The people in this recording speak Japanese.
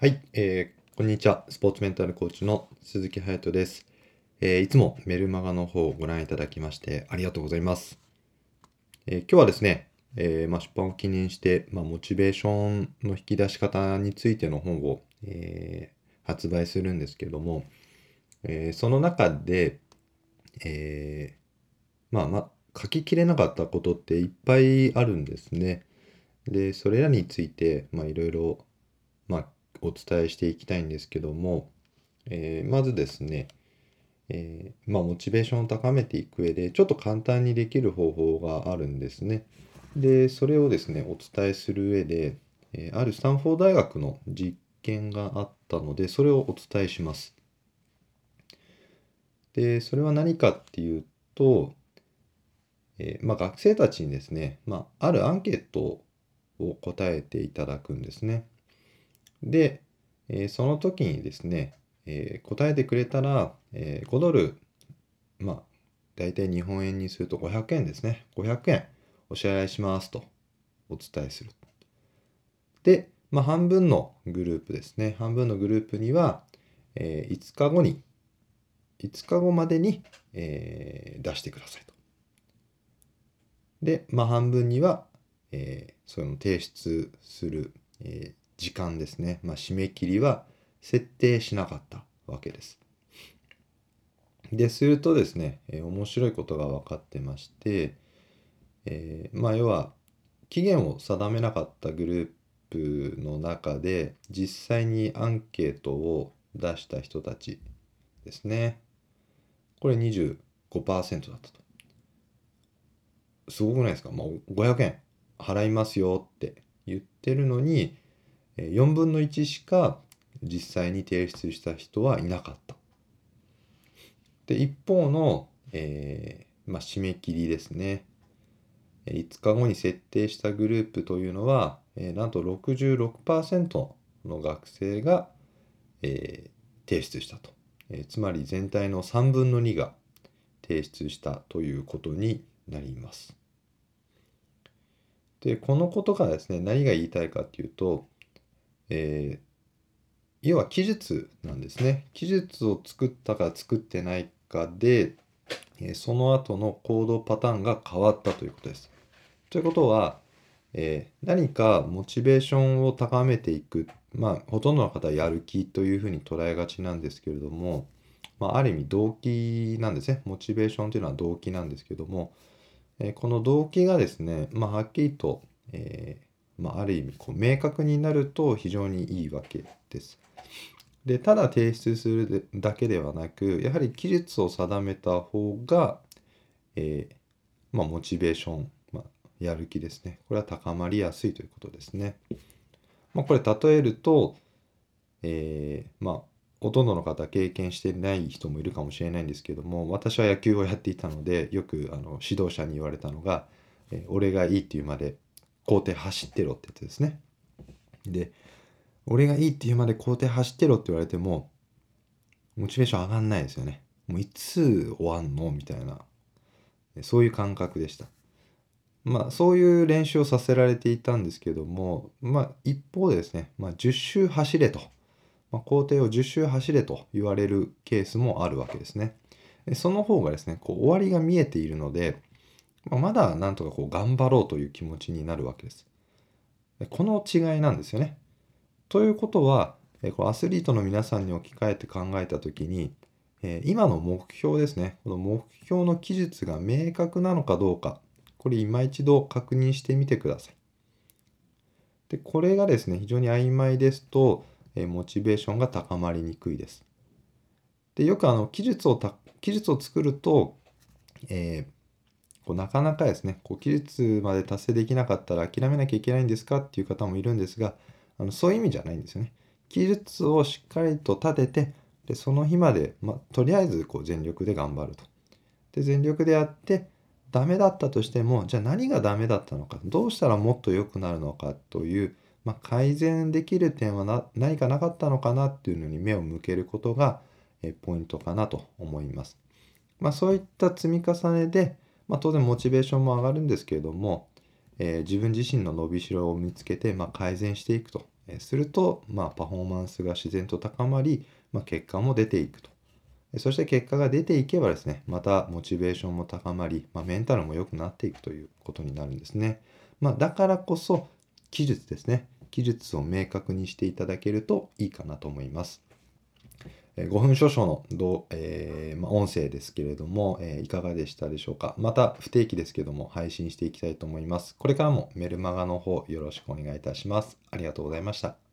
はい、えーこんにちは。スポーツメンタルコーチの鈴木隼人です。えーいつもメルマガの方をご覧いただきましてありがとうございます。えー今日はですね、えまあ、出版を記念して、まあ、モチベーションの引き出し方についての本を、え発売するんですけども、えその中で、えまあまあ、書ききれなかったことっていっぱいあるんですね。で、それらについて、まあ、いろいろ、お伝えしていきたいんですけども、えーまずですね、えーまあ、モチベーションを高めていく上で、ちょっと簡単にできる方法があるんですね。で、それをですね、お伝えする上で、えーあるスタンフォード大学の実験があったので、それをお伝えします。で、それは何かっていうと、えまあ、学生たちにですね、まあ、あるアンケートを答えていただくんですね。で、えその時にですね、え答えてくれたら、え5ドル、まあ、大体日本円にすると500円ですね。500円お支払いしますとお伝えする。で、まあ、半分のグループですね。半分のグループには、えー5日後に、5日後までに、えー出してくださいと。で、まあ、半分には、えーその提出する、え時間ですね。まあ、締め切りは設定しなかったわけです。で、するとですね、えー面白いことが分かってまして、えーまあ、要は、期限を定めなかったグループの中で、実際にアンケートを出した人たちですね。これ25%だったと。すごくないですか、まあ、500円払いますよって言ってるのに、4分の1しか実際に提出した人はいなかった。で、一方の、えーまあ、締め切りですね。5日後に設定したグループというのは、えーなんと66%の学生が、えー提出したと。えつまり全体の3分の2が提出したということになります。で、このことからですね、何が言いたいかっていうと、えー要は記述なんですね。記述を作ったか作ってないかで、えーその後の行動パターンが変わったということです。ということは、えー何かモチベーションを高めていく、まあ、ほとんどの方はやる気というふうに捉えがちなんですけれども、まあ、ある意味動機なんですね。モチベーションというのは動機なんですけども、えーこの動機がですね、まあ、はっきりと、えーまあ、ある意味こう明確になると非常にいいわけです。でただ提出するだけではなくやはり期日を定めた方が、えーまあ、モチベーション、まあ、やる気ですねこれは高まりやすいということですね。ま、これ例えると、えーまほとんどの方経験してない人もいるかもしれないんですけども私は野球をやっていたのでよくあの指導者に言われたのが「えー俺がいいって言うまで校庭走ってろ」ってやつですね。で俺がいいって言うまで校庭走ってろって言われてもモチベーション上がんないですよね。もういつ終わんのみたいなそういう感覚でした。まあそういう練習をさせられていたんですけどもまあ一方でですね、まあ、10周走れと、まあ、校庭を10周走れと言われるケースもあるわけですね。その方がですねこう終わりが見えているので、ま、まだなんとかこう頑張ろうという気持ちになるわけです。この違いなんですよね。ということはえこアスリートの皆さんに置き換えて考えた時に、え今の目標ですねこの目標の記述が明確なのかどうかこれ今一度確認してみてください。でこれがですね非常に曖昧ですと、えモチベーションが高まりにくいです。でよくあの記述を記述を作ると、えーこうなかなかですねこう記述まで達成できなかったら諦めなきゃいけないんですかっていう方もいるんですがあのそういう意味じゃないんですよね。記述をしっかりと立ててでその日まで、ま、とりあえずこう全力で頑張ると。で全力でやってダメだったとしてもじゃあ何がダメだったのかどうしたらもっと良くなるのかという、まあ、改善できる点はな何かなかったのかなっていうのに目を向けることがえポイントかなと思います。まあ、そういった積み重ねで、まあ、当然モチベーションも上がるんですけれども、えー自分自身の伸びしろを見つけて、まあ、改善していくとえすると、まあ、パフォーマンスが自然と高まり、まあ、結果も出ていくと。そして結果が出ていけばですね、またモチベーションも高まり、まあ、メンタルも良くなっていくということになるんですね。まあ、だからこそ、記述ですね。記述を明確にしていただけるといいかなと思います。5分少々のど、えー、ま、音声ですけれども、えー、いかがでしたでしょうか。また不定期ですけども配信していきたいと思います。これからもメルマガの方よろしくお願いいたします。ありがとうございました。